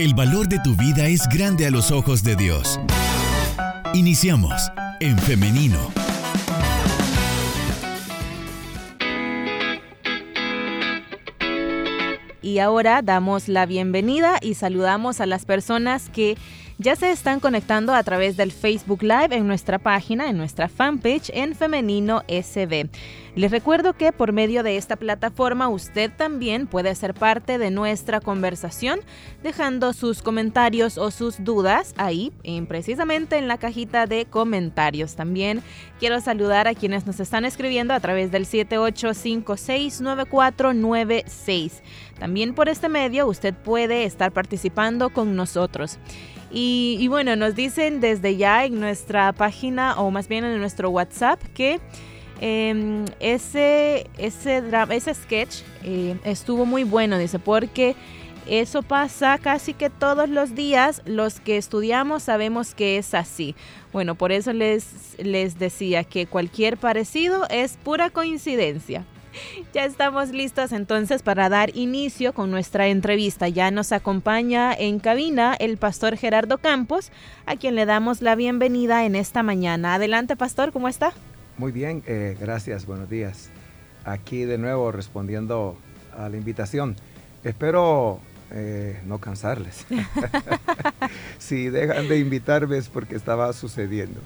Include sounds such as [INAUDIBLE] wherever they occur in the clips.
El valor de tu vida es grande a los ojos de Dios. Iniciamos en femenino. Y ahora damos la bienvenida y saludamos a las personas que ya se están conectando a través del Facebook Live en nuestra página, en nuestra fanpage en Femenino SB. Les recuerdo que por medio de esta plataforma usted también puede ser parte de nuestra conversación dejando sus comentarios o sus dudas ahí, precisamente en la cajita de comentarios. También quiero saludar a quienes nos están escribiendo a través del 78569496. También por este medio usted puede estar participando con nosotros. Y, bueno, nos dicen desde ya en nuestra página o más bien en nuestro WhatsApp que em, ese, ese, ese sketch eh, estuvo muy bueno, dice, porque eso pasa casi que todos los días. Los que estudiamos sabemos que es así. Bueno, por eso les, les decía que cualquier parecido es pura coincidencia. [LAUGHS] Ya estamos listos entonces para dar inicio con nuestra entrevista. Ya nos acompaña en cabina el pastor Gerardo Campos, a quien le damos la bienvenida en esta mañana. Adelante, pastor, ¿cómo está? Muy bien, eh, gracias, buenos días. Aquí de nuevo respondiendo a la invitación. Espero eh, no cansarles. [LAUGHS] [LAUGHS] si dejan de invitarme es porque estaba sucediendo.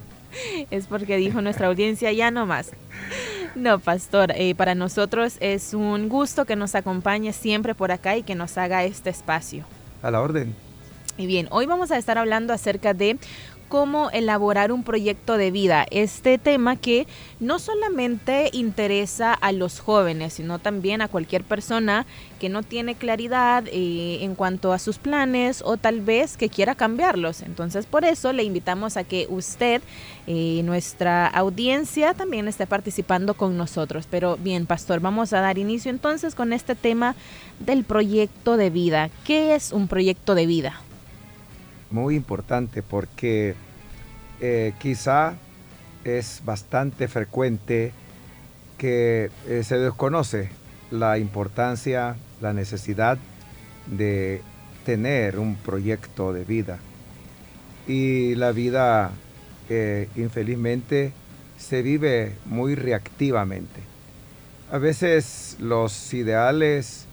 Es porque dijo nuestra audiencia ya no más. No, pastor, eh, para nosotros es un gusto que nos acompañe siempre por acá y que nos haga este espacio. A la orden. Y bien, hoy vamos a estar hablando acerca de cómo elaborar un proyecto de vida. Este tema que no solamente interesa a los jóvenes, sino también a cualquier persona que no tiene claridad eh, en cuanto a sus planes o tal vez que quiera cambiarlos. Entonces, por eso le invitamos a que usted, eh, nuestra audiencia, también esté participando con nosotros. Pero bien, pastor, vamos a dar inicio entonces con este tema del proyecto de vida. ¿Qué es un proyecto de vida? Muy importante porque eh, quizá es bastante frecuente que eh, se desconoce la importancia, la necesidad de tener un proyecto de vida. Y la vida, eh, infelizmente, se vive muy reactivamente. A veces los ideales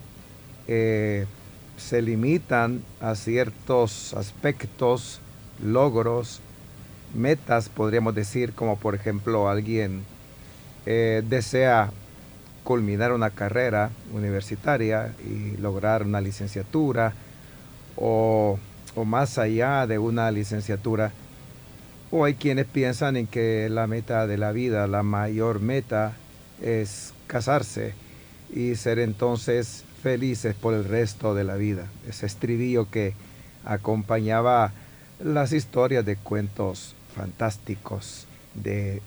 se limitan a ciertos aspectos, logros, metas, podríamos decir, como por ejemplo alguien eh, desea culminar una carrera universitaria y lograr una licenciatura o, o más allá de una licenciatura. O hay quienes piensan en que la meta de la vida, la mayor meta es casarse y ser entonces felices por el resto de la vida. Ese estribillo que acompañaba las historias de cuentos fantásticos de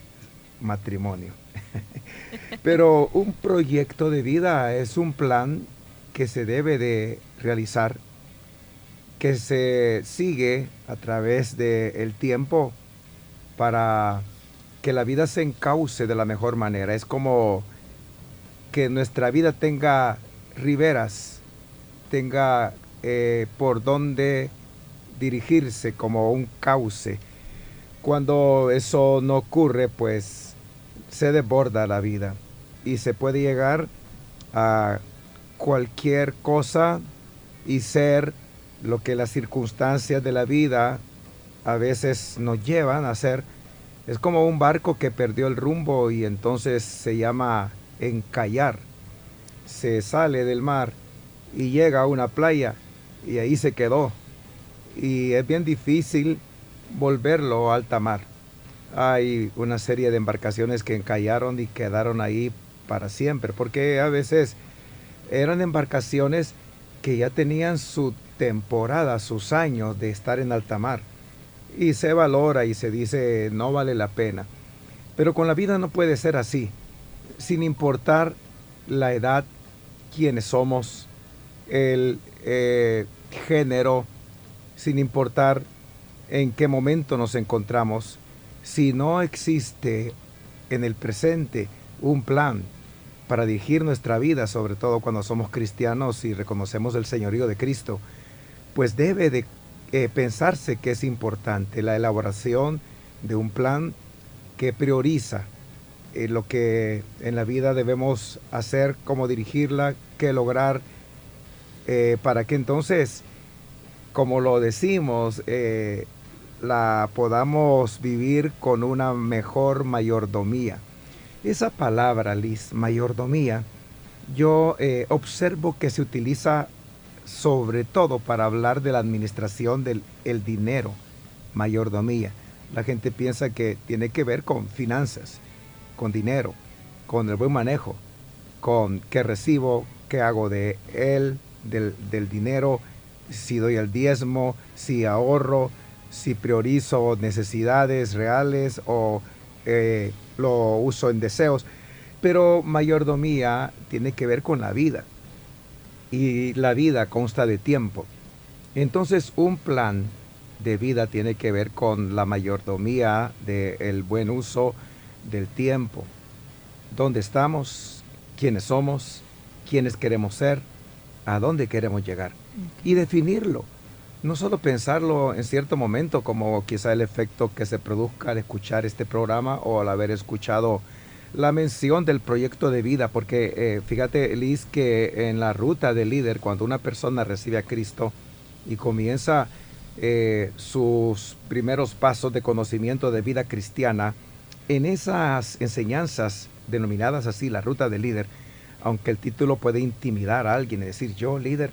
matrimonio. [LAUGHS] Pero un proyecto de vida es un plan que se debe de realizar, que se sigue a través del tiempo para que la vida se encauce de la mejor manera. Es como que nuestra vida tenga riberas tenga eh, por dónde dirigirse como un cauce. Cuando eso no ocurre, pues se desborda la vida y se puede llegar a cualquier cosa y ser lo que las circunstancias de la vida a veces nos llevan a ser. Es como un barco que perdió el rumbo y entonces se llama encallar se sale del mar y llega a una playa y ahí se quedó. Y es bien difícil volverlo a alta mar. Hay una serie de embarcaciones que encallaron y quedaron ahí para siempre, porque a veces eran embarcaciones que ya tenían su temporada, sus años de estar en alta mar. Y se valora y se dice no vale la pena. Pero con la vida no puede ser así, sin importar la edad quiénes somos, el eh, género, sin importar en qué momento nos encontramos, si no existe en el presente un plan para dirigir nuestra vida, sobre todo cuando somos cristianos y reconocemos el señorío de Cristo, pues debe de eh, pensarse que es importante la elaboración de un plan que prioriza eh, lo que en la vida debemos hacer, cómo dirigirla, qué lograr, eh, para que entonces, como lo decimos, la podamos vivir con una mejor mayordomía. Esa palabra, Liz, mayordomía, yo observo que se utiliza sobre todo para hablar de la administración del dinero, mayordomía. La gente piensa que tiene que ver con finanzas, con dinero, con el buen manejo, con qué recibo, qué hago de él, del, dinero, si doy el diezmo, si ahorro, si priorizo necesidades reales o eh, lo uso en deseos. Pero mayordomía tiene que ver con la vida y la vida consta de tiempo. Entonces un plan de vida tiene que ver con la mayordomía del buen uso del tiempo. ¿Dónde estamos? ¿Quiénes somos? ¿Quiénes queremos ser? ¿A dónde queremos llegar? Y definirlo. No solo pensarlo en cierto momento como quizá el efecto que se produzca al escuchar este programa o al haber escuchado la mención del proyecto de vida, porque eh, fíjate, Liz, que en la ruta del líder, cuando una persona recibe a Cristo y comienza eh, sus primeros pasos de conocimiento de vida cristiana, en esas enseñanzas denominadas así, la ruta del líder, aunque el título puede intimidar a alguien y decir yo líder,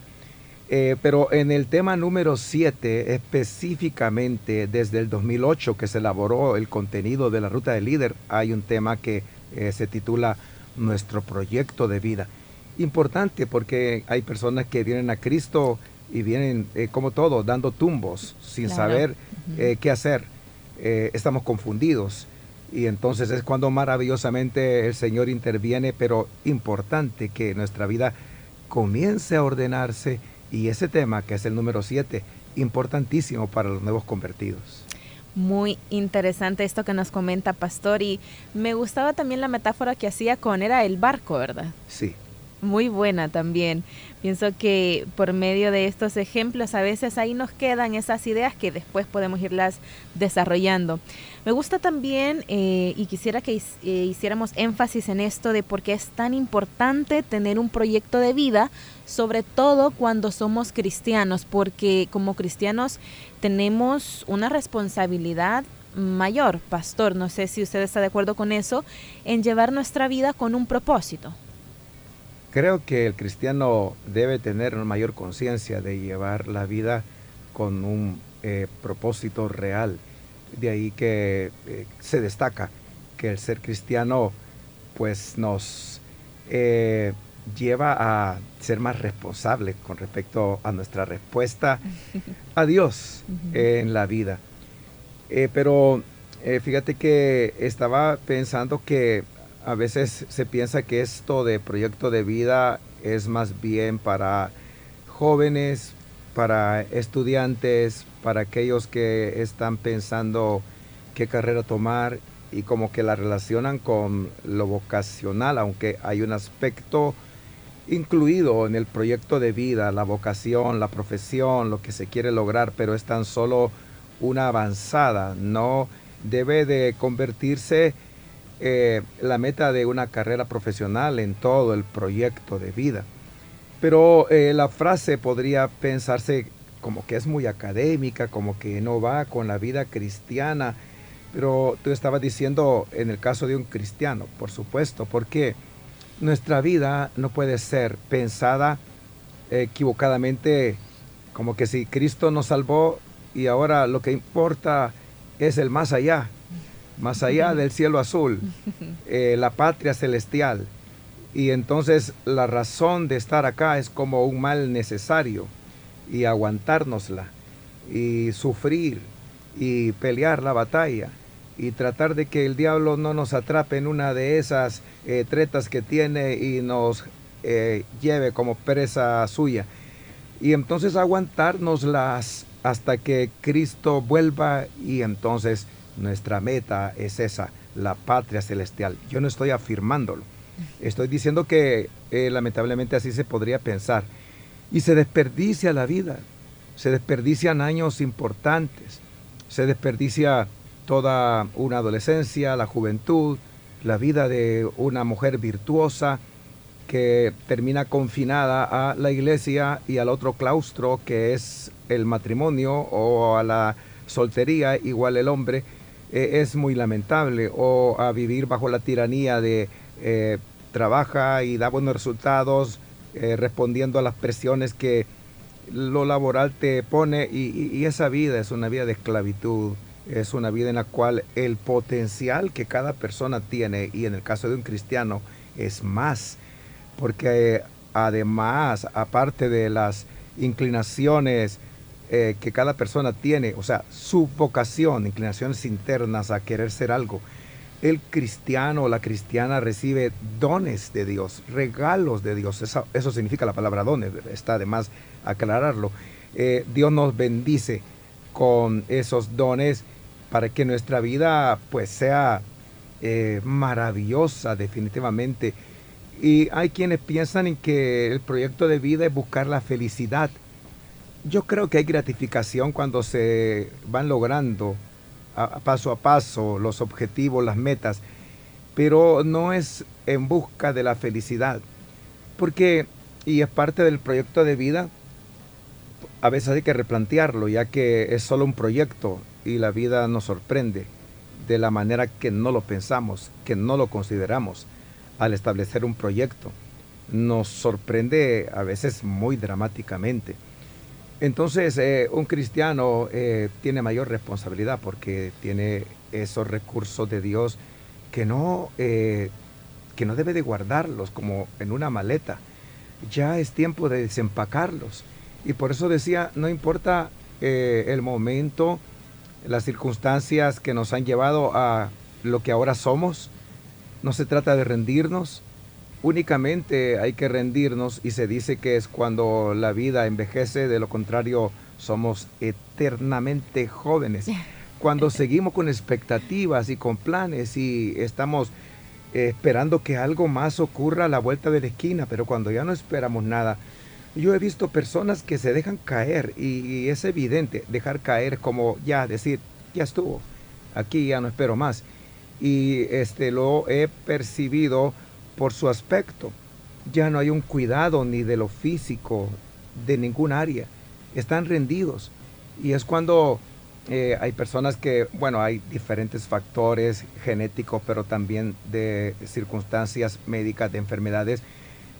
eh, pero en el tema número 7, específicamente desde el 2008 que se elaboró el contenido de la ruta del líder, hay un tema que eh, se titula Nuestro proyecto de vida. Importante porque hay personas que vienen a Cristo y vienen eh, como todo, dando tumbos, sin saber qué hacer. estamos confundidos. Y entonces es cuando maravillosamente el Señor interviene, pero importante que nuestra vida comience a ordenarse. Y ese tema, que es el número 7, importantísimo para los nuevos convertidos. Muy interesante esto que nos comenta Pastor y me gustaba también la metáfora que hacía con era el barco, ¿verdad? Sí. Muy buena también. Pienso que por medio de estos ejemplos a veces ahí nos quedan esas ideas que después podemos irlas desarrollando. Me gusta también eh, y quisiera que eh, hiciéramos énfasis en esto de por qué es tan importante tener un proyecto de vida, sobre todo cuando somos cristianos, porque como cristianos tenemos una responsabilidad mayor, pastor, no sé si usted está de acuerdo con eso, en llevar nuestra vida con un propósito. Creo que el cristiano debe tener una mayor conciencia de llevar la vida con un eh, propósito real. De ahí que eh, se destaca que el ser cristiano pues nos eh, lleva a ser más responsable con respecto a nuestra respuesta [LAUGHS] a Dios en la vida. pero fíjate que estaba pensando que a veces se piensa que esto de proyecto de vida es más bien para jóvenes, para estudiantes, para aquellos que están pensando qué carrera tomar y como que la relacionan con lo vocacional, aunque hay un aspecto incluido en el proyecto de vida, la vocación, la profesión, lo que se quiere lograr, pero es tan solo una avanzada, no debe de convertirse eh, la meta de una carrera profesional en todo el proyecto de vida. Pero eh, la frase podría pensarse como que es muy académica, como que no va con la vida cristiana. Pero tú estabas diciendo en el caso de un cristiano, por supuesto, porque nuestra vida no puede ser pensada equivocadamente como que si Cristo nos salvó y ahora lo que importa es el más allá más allá del cielo azul, [LAUGHS] eh, la patria celestial. Y entonces la razón de estar acá es como un mal necesario y aguantárnosla y sufrir y pelear la batalla y tratar de que el diablo no nos atrape en una de esas eh, tretas que tiene y nos eh, lleve como presa suya. Y entonces aguantárnoslas hasta que Cristo vuelva y entonces nuestra meta es esa, la patria celestial. Yo no estoy afirmándolo. Estoy diciendo que eh, lamentablemente así se podría pensar. Y se desperdicia la vida. se desperdician años importantes, se desperdicia toda una adolescencia, la juventud, la vida de una mujer virtuosa que termina confinada a la iglesia y al otro claustro que es el matrimonio o a la soltería, igual el hombre, eh, es muy lamentable, o a vivir bajo la tiranía de eh, trabaja y da buenos resultados, eh, respondiendo a las presiones que lo laboral te pone y, esa vida es una vida de esclavitud, es una vida en la cual el potencial que cada persona tiene y en el caso de un cristiano es más, porque además, aparte de las inclinaciones eh, que cada persona tiene, o sea, su vocación, inclinaciones internas a querer ser algo, el cristiano o la cristiana recibe dones de Dios, regalos de Dios. Eso, significa la palabra dones, está de más aclararlo. Eh, Dios nos bendice con esos dones para que nuestra vida pues sea eh, maravillosa definitivamente. Y hay quienes piensan en que el proyecto de vida es buscar la felicidad. Yo creo que hay gratificación cuando se van logrando paso a paso los objetivos, las metas, pero no es en busca de la felicidad. Porque, y es parte del proyecto de vida, a veces hay que replantearlo, ya que es solo un proyecto y la vida nos sorprende de la manera que no lo pensamos, que no lo consideramos al establecer un proyecto. Nos sorprende a veces muy dramáticamente. Entonces, eh, un cristiano eh, tiene mayor responsabilidad porque tiene esos recursos de Dios que no, eh, que no debe de guardarlos como en una maleta. Ya es tiempo de desempacarlos. Y por eso decía, no importa el momento, las circunstancias que nos han llevado a lo que ahora somos, no se trata de rendirnos, únicamente hay que rendirnos y se dice que es cuando la vida envejece, de lo contrario somos eternamente jóvenes. Cuando seguimos con expectativas y con planes y estamos eh, esperando que algo más ocurra a la vuelta de la esquina, pero cuando ya no esperamos nada, yo he visto personas que se dejan caer y, es evidente dejar caer como ya decir, ya estuvo, aquí ya no espero más. Y este lo he percibido por su aspecto. Ya no hay un cuidado ni de lo físico, de ningún área. Están rendidos. Y es cuando eh, hay personas que, bueno, hay diferentes factores genéticos, pero también de circunstancias médicas, de enfermedades,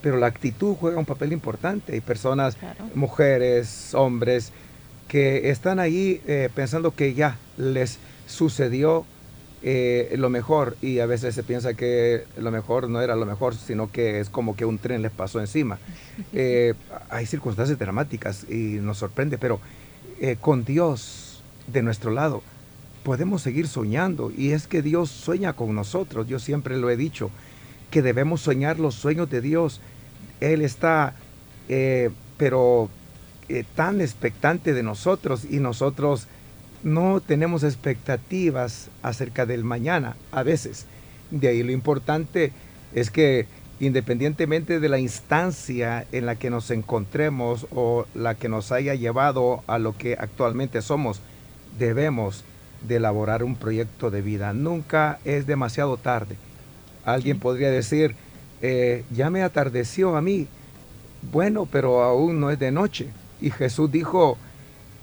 pero la actitud juega un papel importante. Hay personas, mujeres, hombres, que están ahí eh, pensando que ya les sucedió eh, lo mejor y a veces se piensa que lo mejor no era lo mejor, sino que es como que un tren les pasó encima. [LAUGHS] Eh, hay circunstancias dramáticas y nos sorprende, pero eh, con Dios de nuestro lado podemos seguir soñando y es que Dios sueña con nosotros. Yo siempre lo he dicho, que debemos soñar los sueños de Dios. Él está, pero tan expectante de nosotros y nosotros no tenemos expectativas acerca del mañana a veces. De ahí lo importante es que independientemente de la instancia en la que nos encontremos o la que nos haya llevado a lo que actualmente somos, debemos de elaborar un proyecto de vida. Nunca es demasiado tarde. Alguien podría decir, eh, ya me atardeció a mí. Bueno, pero aún no es de noche. Y Jesús dijo,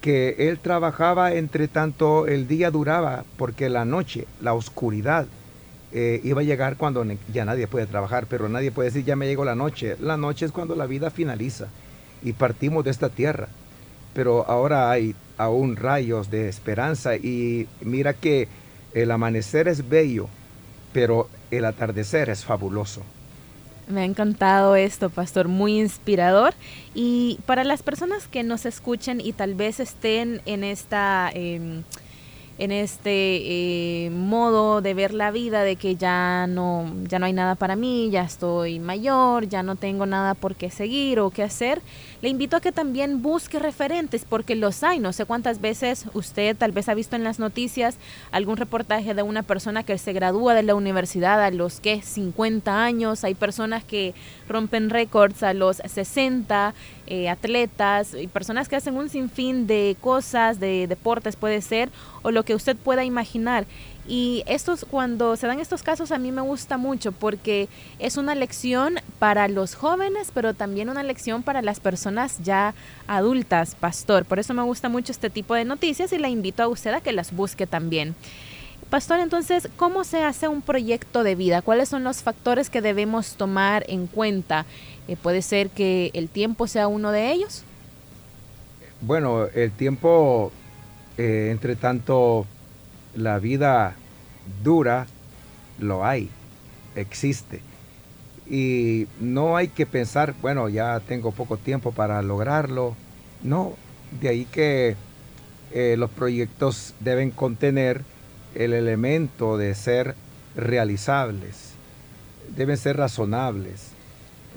que él trabajaba entre tanto el día duraba, porque la noche, la oscuridad, eh, iba a llegar cuando ya nadie puede trabajar, pero nadie puede decir ya me llegó la noche. La noche es cuando la vida finaliza y partimos de esta tierra. Pero ahora hay aún rayos de esperanza y mira que el amanecer es bello, pero el atardecer es fabuloso. Me ha encantado esto, pastor, muy inspirador. Y para las personas que nos escuchen y tal vez estén en esta... Em, en este eh, modo de ver la vida de que ya no ya no hay nada para mí ya estoy mayor ya no tengo nada por qué seguir o qué hacer le invito a que también busque referentes porque los hay. No sé cuántas veces usted tal vez ha visto en las noticias algún reportaje de una persona que se gradúa de la universidad a los que 50 años. Hay personas que rompen récords a los 60, eh, atletas y personas que hacen un sinfín de cosas, de deportes puede ser, o lo que usted pueda imaginar. Y estos, cuando se dan estos casos, a mí me gusta mucho porque es una lección para los jóvenes, pero también una lección para las personas ya adultas, pastor. Por eso me gusta mucho este tipo de noticias y la invito a usted a que las busque también. Pastor, entonces, ¿cómo se hace un proyecto de vida? ¿Cuáles son los factores que debemos tomar en cuenta? Eh, ¿Puede ser que el tiempo sea uno de ellos? Bueno, el tiempo, eh, entre tanto, la vida dura, lo hay, existe. Y no hay que pensar, bueno, ya tengo poco tiempo para lograrlo. No, de ahí que eh, los proyectos deben contener el elemento de ser realizables, deben ser razonables,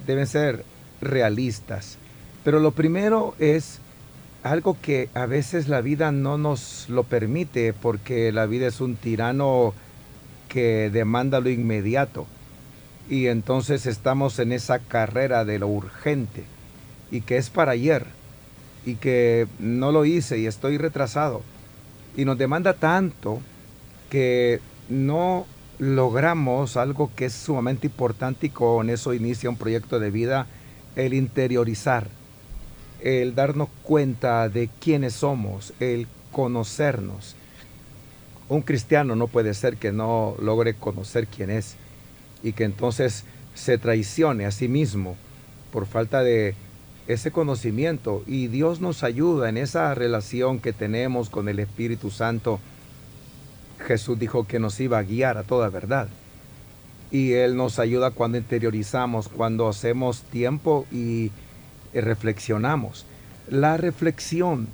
deben ser realistas. Pero lo primero es algo que a veces la vida no nos lo permite porque la vida es un tirano que demanda lo inmediato. Y entonces estamos en esa carrera de lo urgente y que es para ayer y que no lo hice y estoy retrasado. Y nos demanda tanto que no logramos algo que es sumamente importante y con eso inicia un proyecto de vida, el interiorizar el darnos cuenta de quiénes somos, el conocernos. Un cristiano no puede ser que no logre conocer quién es y que entonces se traicione a sí mismo por falta de ese conocimiento. Y Dios nos ayuda en esa relación que tenemos con el Espíritu Santo. Jesús dijo que nos iba a guiar a toda verdad. Y Él nos ayuda cuando interiorizamos, cuando hacemos tiempo y reflexionamos. La reflexión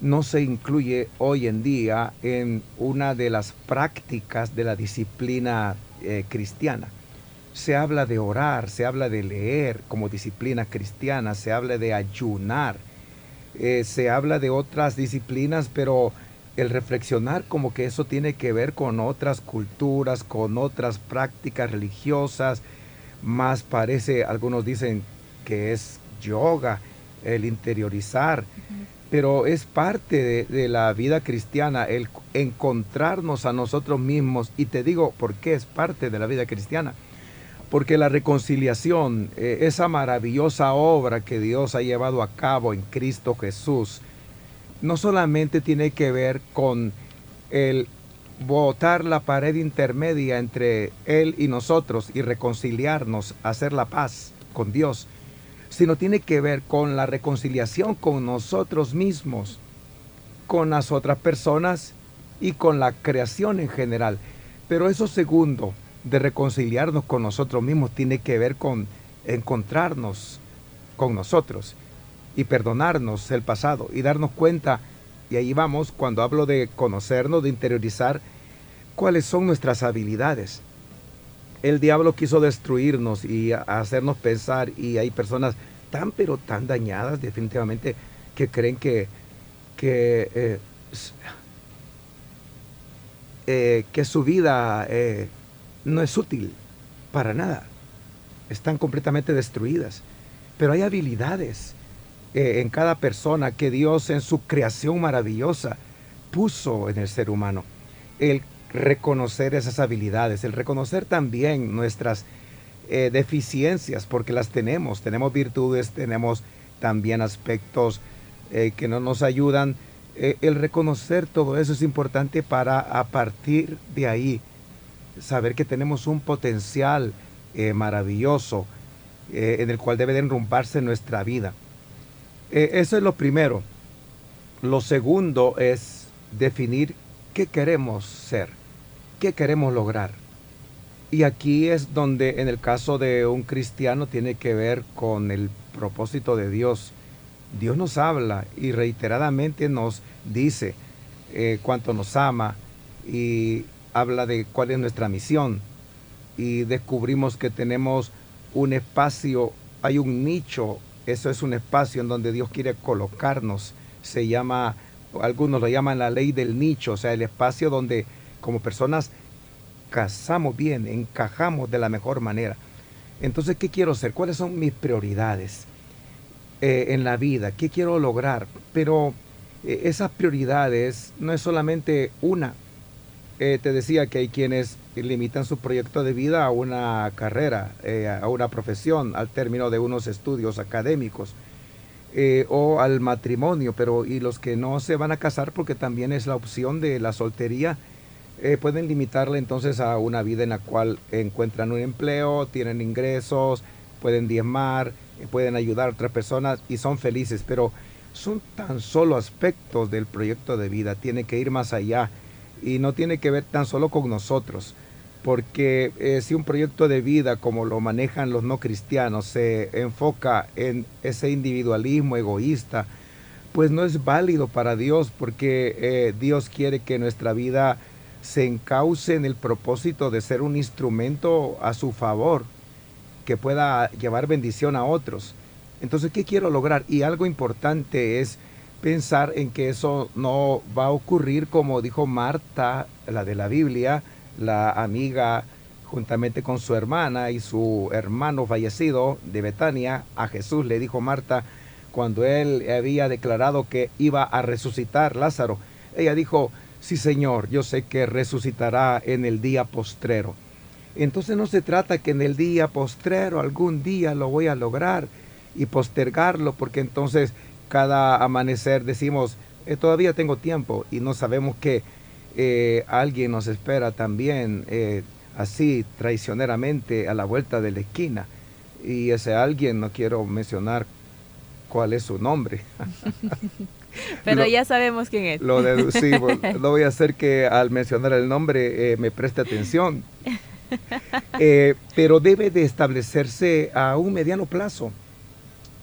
no se incluye hoy en día en una de las prácticas de la disciplina eh, cristiana. Se habla de orar, se habla de leer como disciplina cristiana, se habla de ayunar, eh, se habla de otras disciplinas, pero el reflexionar como que eso tiene que ver con otras culturas, con otras prácticas religiosas, más parece, algunos dicen que es yoga, el interiorizar, pero es parte de, la vida cristiana el encontrarnos a nosotros mismos. Y te digo, ¿por qué es parte de la vida cristiana? Porque la reconciliación, eh, esa maravillosa obra que Dios ha llevado a cabo en Cristo Jesús, no solamente tiene que ver con el botar la pared intermedia entre Él y nosotros y reconciliarnos, hacer la paz con Dios, sino tiene que ver con la reconciliación con nosotros mismos, con las otras personas y con la creación en general. Pero eso segundo, de reconciliarnos con nosotros mismos, tiene que ver con encontrarnos con nosotros y perdonarnos el pasado y darnos cuenta, y ahí vamos, cuando hablo de conocernos, de interiorizar, cuáles son nuestras habilidades, el diablo quiso destruirnos y hacernos pensar y hay personas tan pero tan dañadas definitivamente que creen que, que, eh, eh, su vida eh, no es útil para nada. Están completamente destruidas. Pero hay habilidades en cada persona que Dios en su creación maravillosa puso en el ser humano. El reconocer esas habilidades, el reconocer también nuestras eh, deficiencias, porque las tenemos, tenemos virtudes, tenemos también aspectos eh, que no nos ayudan. Eh, el reconocer todo eso es importante para a partir de ahí saber que tenemos un potencial maravilloso en el cual debe de enrumbarse nuestra vida. eso es lo primero. Lo segundo es definir qué queremos ser qué queremos lograr. Y aquí es donde en el caso de un cristiano tiene que ver con el propósito de Dios. Dios nos habla y reiteradamente nos dice eh, cuánto nos ama y habla de cuál es nuestra misión. Y descubrimos que tenemos un espacio, hay un nicho Eso es un espacio en donde Dios quiere colocarnos. Se llama, algunos lo llaman la ley del nicho, o sea, el espacio donde como personas casamos bien, encajamos de la mejor manera. Entonces, ¿qué quiero hacer? ¿Cuáles son mis prioridades eh, en la vida? ¿Qué quiero lograr? Pero eh, esas prioridades no es solamente una. Eh, te decía que hay quienes limitan su proyecto de vida a una carrera, a una profesión, al término de unos estudios académicos. o al matrimonio, pero y los que no se van a casar porque también es la opción de la soltería, eh, pueden limitarle entonces a una vida en la cual encuentran un empleo, tienen ingresos, pueden diezmar, eh, pueden ayudar a otras personas y son felices, pero son tan solo aspectos del proyecto de vida, tiene que ir más allá y no tiene que ver tan solo con nosotros, porque eh, si un proyecto de vida como lo manejan los no cristianos se enfoca en ese individualismo egoísta, pues no es válido para Dios, porque Dios quiere que nuestra vida se encauce en el propósito de ser un instrumento a su favor, que pueda llevar bendición a otros. Entonces, ¿qué quiero lograr? Y algo importante es pensar en que eso no va a ocurrir como dijo Marta, la de la Biblia, la amiga juntamente con su hermana y su hermano fallecido de Betania, a Jesús le dijo Marta cuando él había declarado que iba a resucitar Lázaro. Ella dijo, Sí, Señor, yo sé que resucitará en el día postrero. Entonces no se trata que en el día postrero algún día lo voy a lograr y postergarlo, porque entonces cada amanecer decimos, eh, todavía tengo tiempo y no sabemos que eh, alguien nos espera también eh, así traicioneramente a la vuelta de la esquina. Y ese alguien, no quiero mencionar cuál es su nombre. [LAUGHS] [LAUGHS] Pero ya sabemos quién es. Lo deducimos. [LAUGHS] no voy a hacer que al mencionar el nombre eh, me preste atención. [LAUGHS] Eh, pero debe de establecerse a un mediano plazo.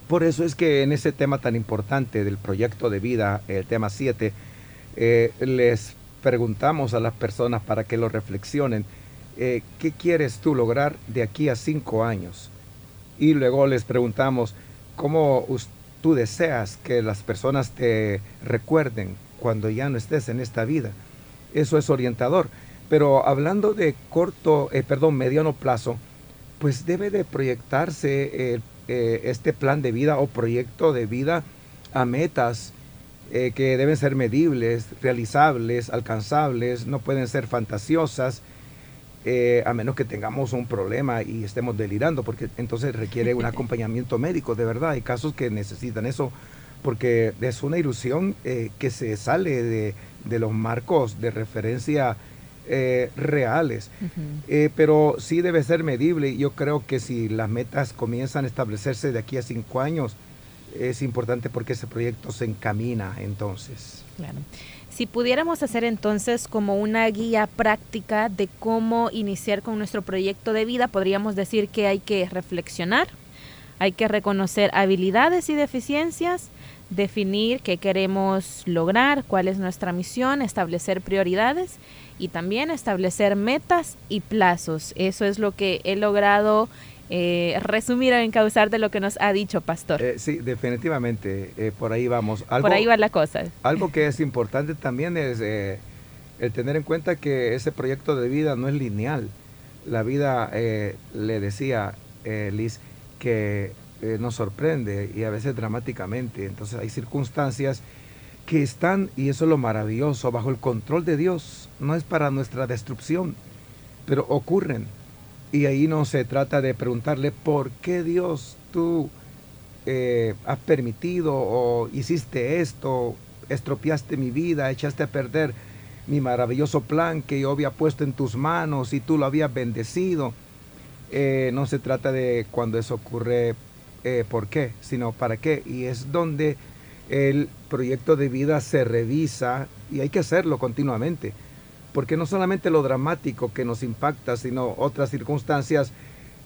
Por eso es que en ese tema tan importante del proyecto de vida, el tema 7, eh, les preguntamos a las personas para que lo reflexionen. ¿Qué quieres tú lograr de aquí a cinco años? Y luego les preguntamos, ¿cómo usted tú deseas que las personas te recuerden cuando ya no estés en esta vida. Eso es orientador. Pero hablando de corto, eh, perdón, mediano plazo, pues debe de proyectarse eh, eh, este plan de vida o proyecto de vida a metas que deben ser medibles, realizables, alcanzables, no pueden ser fantasiosas, eh, a menos que tengamos un problema y estemos delirando, porque entonces requiere un [LAUGHS] acompañamiento médico, de verdad. Hay casos que necesitan eso, porque es una ilusión eh, que se sale de, los marcos de referencia eh, reales. pero sí debe ser medible. Yo creo que si las metas comienzan a establecerse de aquí a cinco años, es importante porque ese proyecto se encamina entonces. Claro. Si pudiéramos hacer entonces como una guía práctica de cómo iniciar con nuestro proyecto de vida, podríamos decir que hay que reflexionar, hay que reconocer habilidades y deficiencias, definir qué queremos lograr, cuál es nuestra misión, establecer prioridades y también establecer metas y plazos. Eso es lo que he logrado eh, resumir o encauzar de lo que nos ha dicho Pastor. Eh, sí, definitivamente, eh, por ahí vamos. por ahí va la cosa. Algo que es importante también es eh, el tener en cuenta que ese proyecto de vida no es lineal. La vida, le decía Liz, que nos sorprende y a veces dramáticamente. Entonces hay circunstancias que están, y eso es lo maravilloso, bajo el control de Dios. No es para nuestra destrucción, pero ocurren y ahí no se trata de preguntarle por qué Dios tú eh, has permitido o hiciste esto, estropeaste mi vida, echaste a perder mi maravilloso plan que yo había puesto en tus manos y tú lo habías bendecido. Eh, no se trata de cuando eso ocurre eh, por qué, sino para qué. Y es donde el proyecto de vida se revisa y hay que hacerlo continuamente porque no solamente lo dramático que nos impacta, sino otras circunstancias,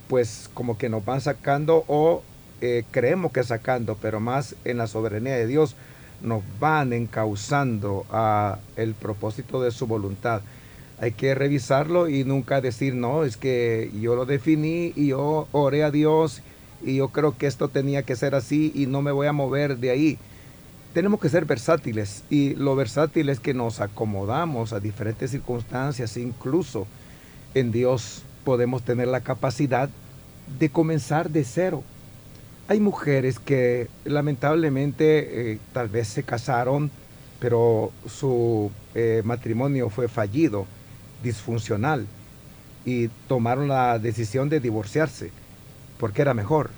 pues como que nos van sacando o eh, creemos que sacando, pero más en la soberanía de Dios, nos van encauzando a el propósito de su voluntad. Hay que revisarlo y nunca decir, no, es que yo lo definí y yo oré a Dios y yo creo que esto tenía que ser así y no me voy a mover de ahí. Tenemos que ser versátiles y lo versátil es que nos acomodamos a diferentes circunstancias, incluso en Dios podemos tener la capacidad de comenzar de cero. Hay mujeres que lamentablemente eh, tal vez se casaron, pero su eh, matrimonio fue fallido, disfuncional, y tomaron la decisión de divorciarse, porque era mejor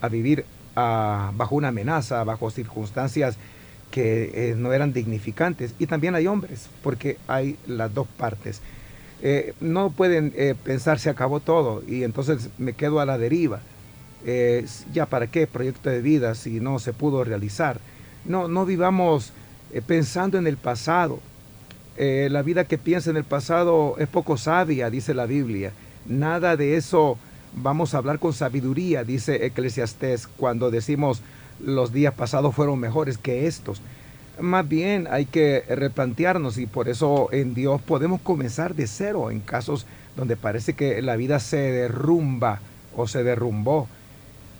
a vivir ah, bajo una amenaza, bajo circunstancias que eh, no eran dignificantes. Y también hay hombres, porque hay las dos partes. Eh, no pueden eh, pensar se acabó todo y entonces me quedo a la deriva. Ya para qué proyecto de vida si no se pudo realizar. No, no vivamos pensando en el pasado. la vida que piensa en el pasado es poco sabia, dice la Biblia. Nada de eso vamos a hablar con sabiduría, dice Eclesiastés, cuando decimos los días pasados fueron mejores que estos. Más bien hay que replantearnos y por eso en Dios podemos comenzar de cero en casos donde parece que la vida se derrumba o se derrumbó.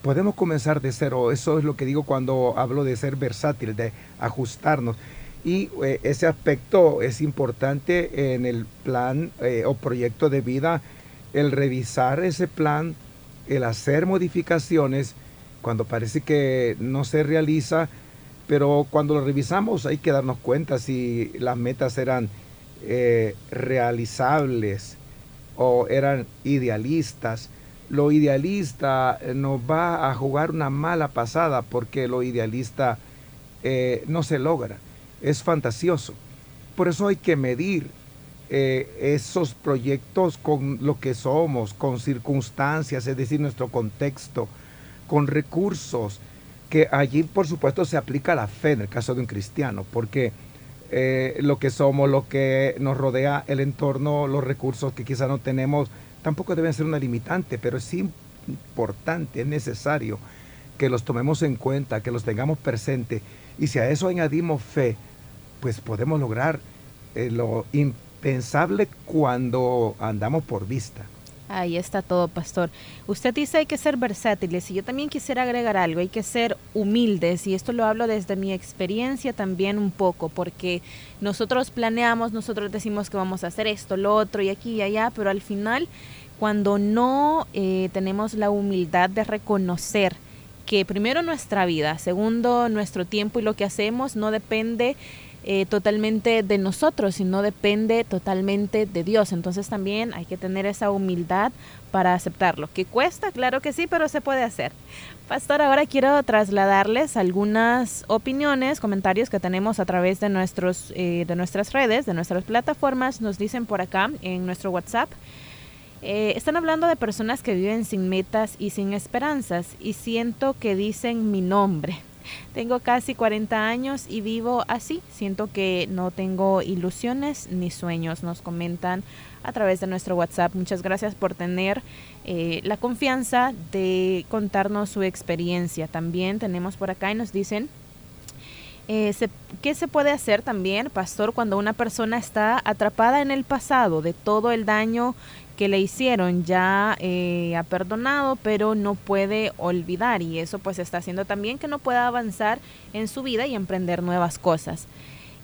Podemos comenzar de cero. Eso es lo que digo cuando hablo de ser versátil, de ajustarnos. Y eh, ese aspecto es importante en el plan eh, o proyecto de vida, el revisar ese plan, el hacer modificaciones cuando parece que no se realiza pero cuando lo revisamos hay que darnos cuenta si las metas eran eh, realizables o eran idealistas. Lo idealista eh, nos va a jugar una mala pasada porque lo idealista eh, no se logra, es fantasioso. Por eso hay que medir esos proyectos con lo que somos, con circunstancias, es decir, nuestro contexto, con recursos, que allí por supuesto se aplica la fe en el caso de un cristiano, porque eh, lo que somos, lo que nos rodea, el entorno, los recursos que quizá no tenemos, tampoco deben ser una limitante, pero es importante, es necesario que los tomemos en cuenta, que los tengamos presente. Y si a eso añadimos fe, pues podemos lograr eh, lo impensable cuando andamos por vista. Ahí está todo, pastor. Usted dice hay que ser versátiles y yo también quisiera agregar algo, hay que ser humildes y esto lo hablo desde mi experiencia también un poco, porque nosotros planeamos, nosotros decimos que vamos a hacer esto, lo otro y aquí y allá, pero al final cuando no eh, tenemos la humildad de reconocer que primero nuestra vida, segundo nuestro tiempo y lo que hacemos no depende eh, totalmente de nosotros, sino depende totalmente de Dios. Entonces también hay que tener esa humildad para aceptarlo. ¿Que cuesta? Claro que sí, pero se puede hacer. Pastor, ahora quiero trasladarles algunas opiniones, comentarios que tenemos a través de, nuestros, eh, de nuestras redes, de nuestras plataformas. Nos dicen por acá en nuestro WhatsApp. Eh, están hablando de personas que viven sin metas y sin esperanzas y siento que dicen mi nombre. Tengo casi 40 años y vivo así. Siento que no tengo ilusiones ni sueños, nos comentan a través de nuestro WhatsApp. Muchas gracias por tener eh, la confianza de contarnos su experiencia. También tenemos por acá y nos dicen eh, ¿Qué se puede hacer también, pastor, cuando una persona está atrapada en el pasado de todo el daño le hicieron ya eh, ha perdonado, pero no puede olvidar y eso pues está haciendo también que no pueda avanzar en su vida y emprender nuevas cosas.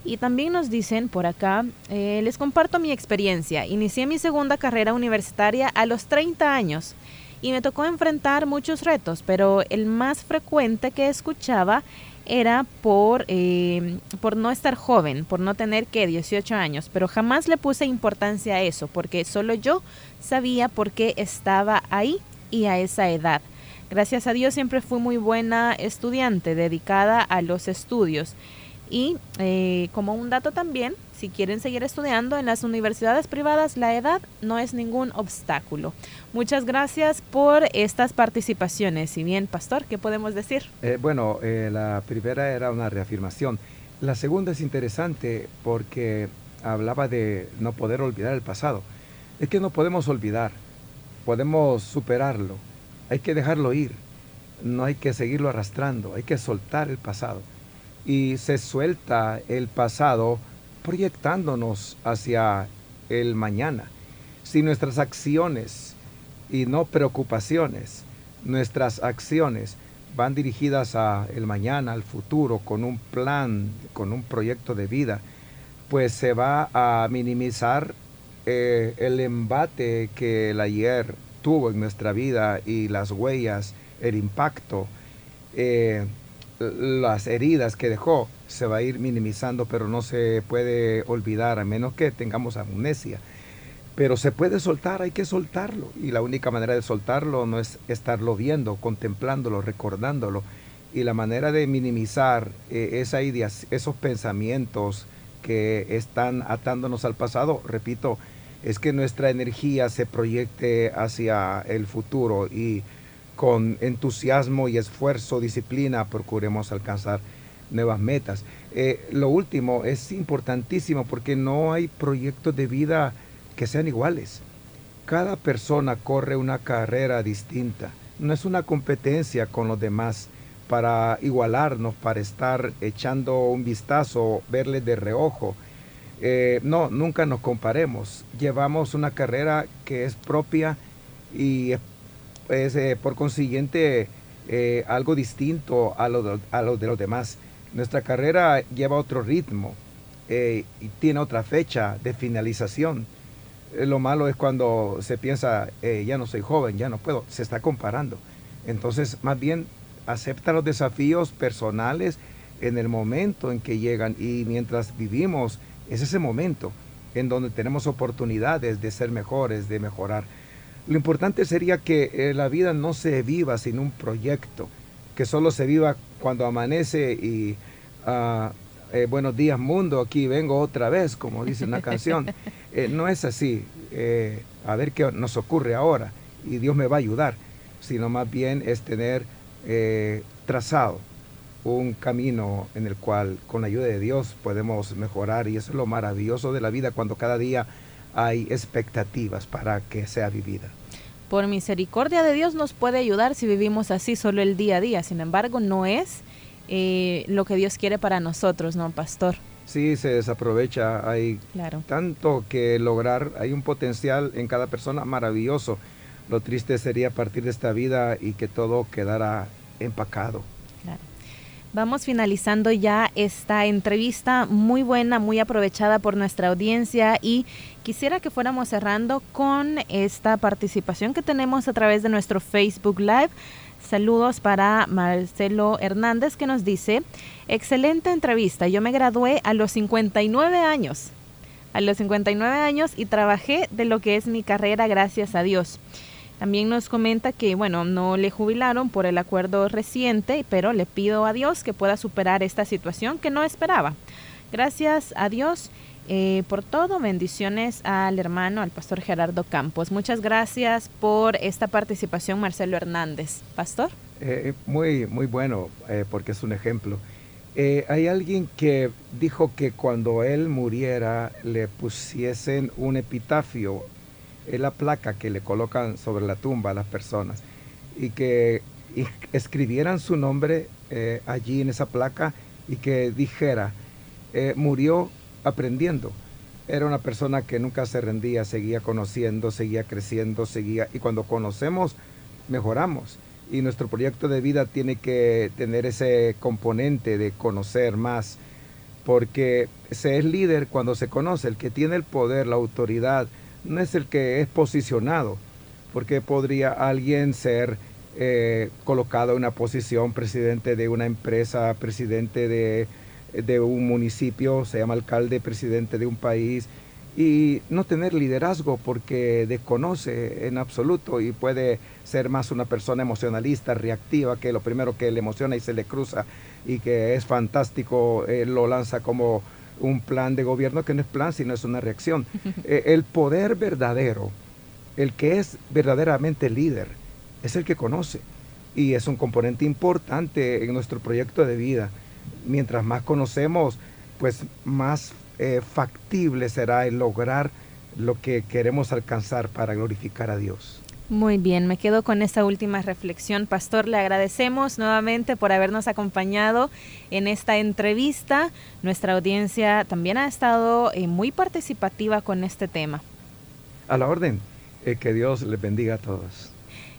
Y también nos dicen por acá, eh, les comparto mi experiencia. Inicié mi segunda carrera universitaria a los 30 años y me tocó enfrentar muchos retos, pero el más frecuente que escuchaba era por, eh, por no estar joven, por no tener que 18 años, pero jamás le puse importancia a eso, porque solo yo sabía por qué estaba ahí y a esa edad. Gracias a Dios siempre fui muy buena estudiante, dedicada a los estudios. Y eh, como un dato también, si quieren seguir estudiando en las universidades privadas, la edad no es ningún obstáculo. Muchas gracias por estas participaciones. Y bien, Pastor, ¿qué podemos decir? Eh, bueno, eh, la primera era una reafirmación. La segunda es interesante porque hablaba de no poder olvidar el pasado. Es que no podemos olvidar, podemos superarlo, hay que dejarlo ir, no hay que seguirlo arrastrando, hay que soltar el pasado y se suelta el pasado proyectándonos hacia el mañana. Si nuestras acciones y no preocupaciones nuestras acciones van dirigidas a el mañana, al futuro, con un plan, con un proyecto de vida, pues se va a minimizar eh, el embate que el ayer tuvo en nuestra vida y las huellas, el impacto, eh, las heridas que dejó, se va a ir minimizando, pero no se puede olvidar, a menos que tengamos amnesia. Pero se puede soltar, hay que soltarlo. Y la única manera de soltarlo no es estarlo viendo, contemplándolo, recordándolo. Y la manera de minimizar eh, esa idea, esos pensamientos que están atándonos al pasado, repito, es que nuestra energía se proyecte hacia el futuro y con entusiasmo y esfuerzo, disciplina, procuremos alcanzar nuevas metas. Eh, lo último es importantísimo porque no hay proyectos de vida que sean iguales. Cada persona corre una carrera distinta. No es una competencia con los demás para igualarnos, para estar echando un vistazo, verle de reojo. Eh, no, nunca nos comparemos. Llevamos una carrera que es propia y es, eh, por consiguiente eh, algo distinto a lo, a lo de los demás. Nuestra carrera lleva otro ritmo y tiene otra fecha de finalización eh, lo malo es cuando se piensa, eh, ya no soy joven, ya no puedo, se está comparando. Entonces, más bien, acepta los desafíos personales en el momento en que llegan y mientras vivimos, es ese momento en donde tenemos oportunidades de ser mejores, de mejorar. Lo importante sería que eh, la vida no se viva sin un proyecto, que solo se viva cuando amanece y uh, eh, buenos días mundo, aquí vengo otra vez, como dice una canción. [LAUGHS] Eh, no es así, a ver qué nos ocurre ahora y Dios me va a ayudar, sino más bien es tener trazado un camino en el cual con la ayuda de Dios podemos mejorar y eso es lo maravilloso de la vida cuando cada día hay expectativas para que sea vivida. Por misericordia de Dios nos puede ayudar si vivimos así solo el día a día, sin embargo no es eh, lo que Dios quiere para nosotros, ¿no, pastor? Sí, se desaprovecha. Hay tanto que lograr, hay un potencial en cada persona maravilloso. Lo triste sería partir de esta vida y que todo quedara empacado. Vamos finalizando ya esta entrevista muy buena, muy aprovechada por nuestra audiencia y quisiera que fuéramos cerrando con esta participación que tenemos a través de nuestro Facebook Live. Saludos para Marcelo Hernández que nos dice, excelente entrevista, yo me gradué a los 59 años, a los 59 años y trabajé de lo que es mi carrera, gracias a Dios. También nos comenta que, bueno, no le jubilaron por el acuerdo reciente, pero le pido a Dios que pueda superar esta situación que no esperaba. Gracias a Dios eh, por todo. Bendiciones al hermano, al pastor Gerardo Campos. Muchas gracias por esta participación, Marcelo Hernández. Pastor. Eh, muy, muy bueno, eh, porque es un ejemplo. hay alguien que dijo que cuando él muriera le pusiesen un epitafio, en la placa que le colocan sobre la tumba a las personas, y que escribieran su nombre allí en esa placa y que dijera, murió aprendiendo. Era una persona que nunca se rendía, seguía conociendo, seguía creciendo, seguía... Y cuando conocemos, mejoramos. Y nuestro proyecto de vida tiene que tener ese componente de conocer más, porque se es líder cuando se conoce, el que tiene el poder, la autoridad, no es el que es posicionado, porque podría alguien ser eh, colocado en una posición, presidente de una empresa, presidente de de un municipio, se llama alcalde, presidente de un país, y no tener liderazgo porque desconoce en absoluto y puede ser más una persona emocionalista, reactiva, que lo primero que le emociona y se le cruza y que es fantástico, lo lanza como un plan de gobierno que no es plan, sino es una reacción. [LAUGHS] Eh, el poder verdadero, el que es verdaderamente líder, es el que conoce y es un componente importante en nuestro proyecto de vida mientras más conocemos, pues más eh, factible será el lograr lo que queremos alcanzar para glorificar a Dios. Muy bien, me quedo con esta última reflexión. Pastor, le agradecemos nuevamente por habernos acompañado en esta entrevista. Nuestra audiencia también ha estado eh, muy participativa con este tema. A la orden, eh, que Dios les bendiga a todos.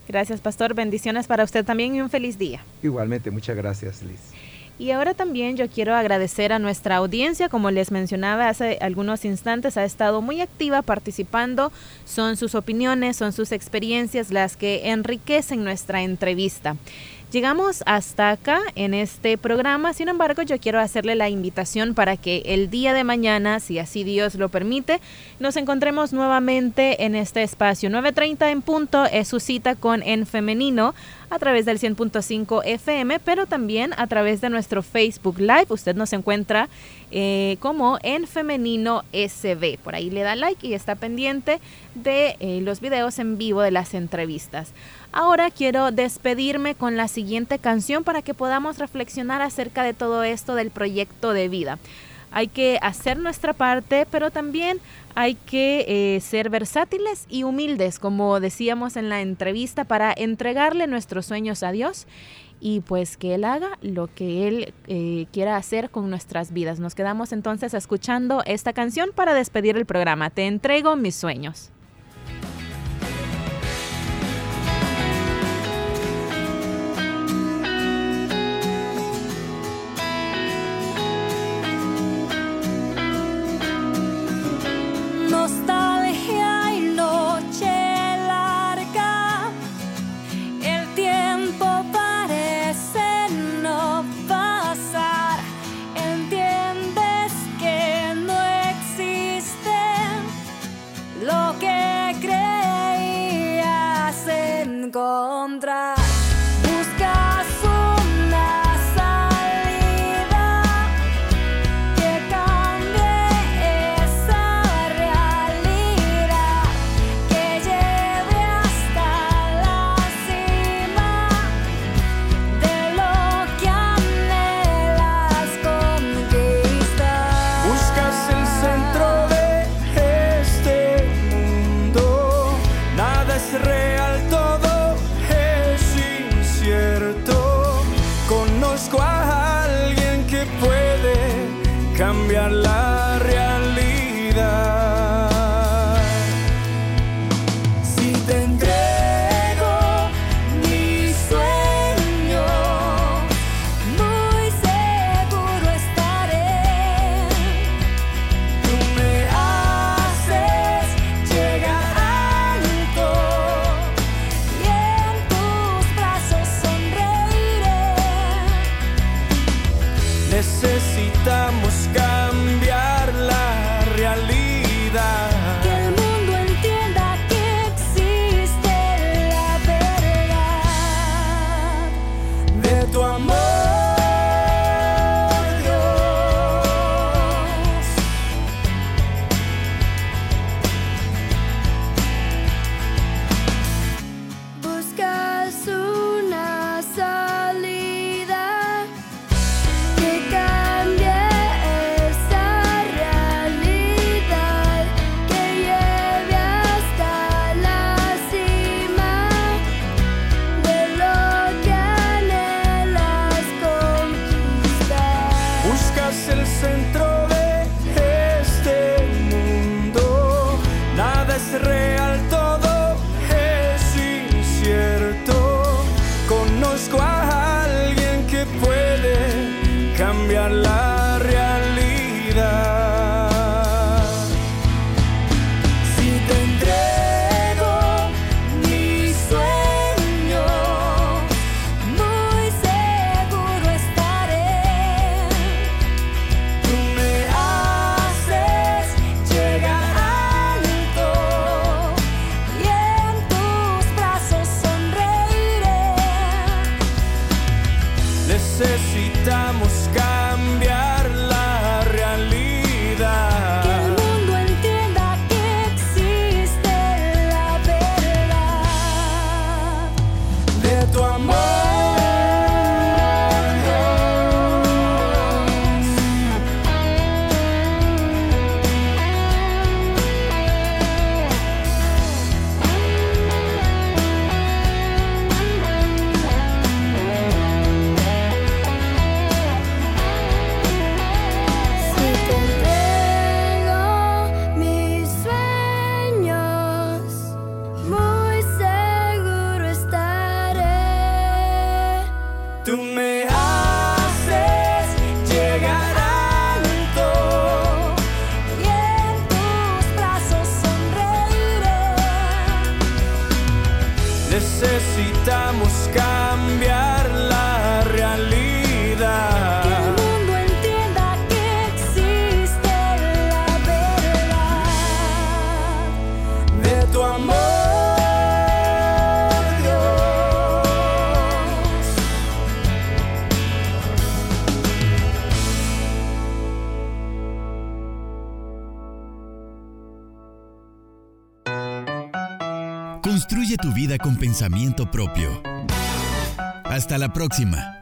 Gracias, pastor. Bendiciones para usted también y un feliz día. Igualmente, muchas gracias, Liz. Y ahora también yo quiero agradecer a nuestra audiencia, como les mencionaba hace algunos instantes, ha estado muy activa participando. Son sus opiniones, son sus experiencias las que enriquecen nuestra entrevista. Llegamos hasta acá en este programa, sin embargo yo quiero hacerle la invitación para que el día de mañana, si así Dios lo permite, nos encontremos nuevamente en este espacio. 9.30 en punto es su cita con En Femenino a través del 100.5 FM, pero también a través de nuestro Facebook Live. Usted nos encuentra eh, como en Femenino SB. Por ahí le da like y está pendiente de eh, los videos en vivo de las entrevistas. Ahora quiero despedirme con la siguiente canción para que podamos reflexionar acerca de todo esto del proyecto de vida. Hay que hacer nuestra parte, pero también hay que eh, ser versátiles y humildes, como decíamos en la entrevista, para entregarle nuestros sueños a Dios y pues que Él haga lo que Él eh, quiera hacer con nuestras vidas. Nos quedamos entonces escuchando esta canción para despedir el programa. Te entrego mis sueños. Cambiar. Pensamiento propio. Hasta la próxima.